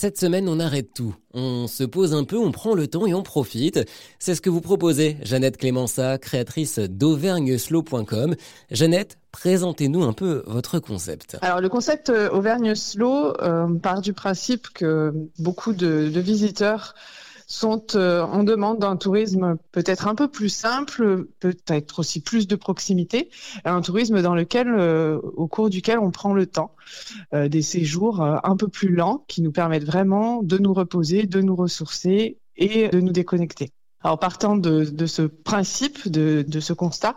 Cette semaine, on arrête tout. On se pose un peu, on prend le temps et on profite. C'est ce que vous proposez, Jeannette Clémença, créatrice d'auvergneslow.com. Jeannette, présentez-nous un peu votre concept. Alors le concept euh, Auvergne Slow euh, part du principe que beaucoup de, de visiteurs sont euh, en demande d'un tourisme peut-être un peu plus simple, peut-être aussi plus de proximité, un tourisme dans lequel, euh, au cours duquel on prend le temps, euh, des séjours un peu plus lents qui nous permettent vraiment de nous reposer, de nous ressourcer et de nous déconnecter. Alors partant de, de ce principe, de, de, ce constat,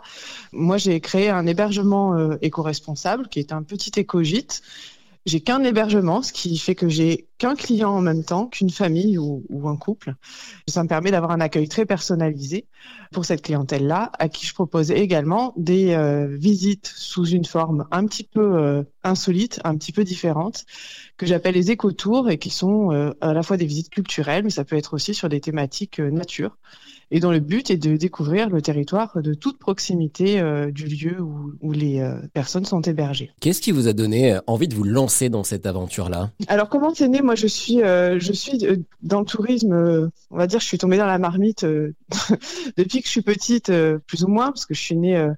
moi j'ai créé un hébergement éco-responsable qui est un petit éco-gîte j'ai qu'un hébergement, ce qui fait que j'ai qu'un client en même temps, qu'une famille ou, un couple. Ça me permet d'avoir un accueil très personnalisé pour cette clientèle-là, à qui je propose également des euh, visites sous une forme un petit peu euh, insolite, un petit peu différente, que j'appelle les écotours et qui sont euh, à la fois des visites culturelles, mais ça peut être aussi sur des thématiques nature et dont le but est de découvrir le territoire de toute proximité euh, du lieu où, où les euh, personnes sont hébergées. Qu'est-ce qui vous a donné euh, envie de vous lancer dans cette aventure-là? Alors comment c'est né? Moi, je suis, je suis dans le tourisme. on va dire, je suis tombée dans la marmite depuis que je suis petite, plus ou moins, parce que je suis née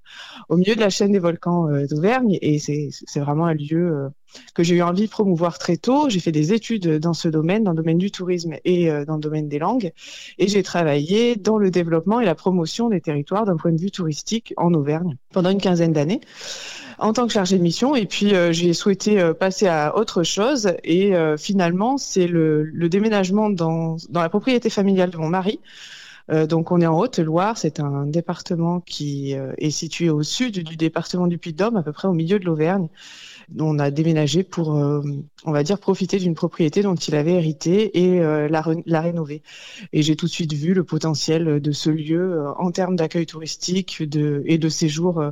au milieu de la chaîne des volcans d'Auvergne, et c'est vraiment un lieu que j'ai eu envie de promouvoir très tôt. J'ai fait des études dans ce domaine, dans le domaine du tourisme et euh, dans le domaine des langues. Et j'ai travaillé dans le développement et la promotion des territoires d'un point de vue touristique en Auvergne pendant une quinzaine d'années en tant que chargée de mission. Et puis, euh, j'ai souhaité euh, passer à autre chose. Et finalement, c'est le, déménagement dans la propriété familiale de mon mari. Donc, on est en Haute-Loire. C'est un département qui est situé au sud du département du Puy-de-Dôme, à peu près au milieu de l'Auvergne on a déménagé pour, euh, on va dire, profiter d'une propriété dont il avait hérité et euh, la, rénover. Et j'ai tout de suite vu le potentiel de ce lieu euh, en termes d'accueil touristique et de séjour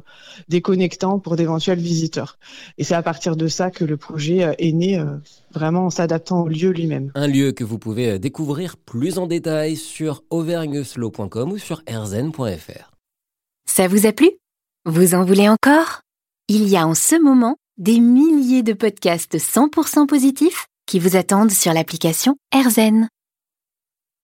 déconnectant pour d'éventuels visiteurs. Et c'est à partir de ça que le projet est né, vraiment en s'adaptant au lieu lui-même. Un lieu que vous pouvez découvrir plus en détail sur auvergneslow.com ou sur erzen.fr. Ça vous a plu? Vous en voulez encore? Il y a en ce moment des milliers de podcasts 100% positifs qui vous attendent sur l'application AirZen.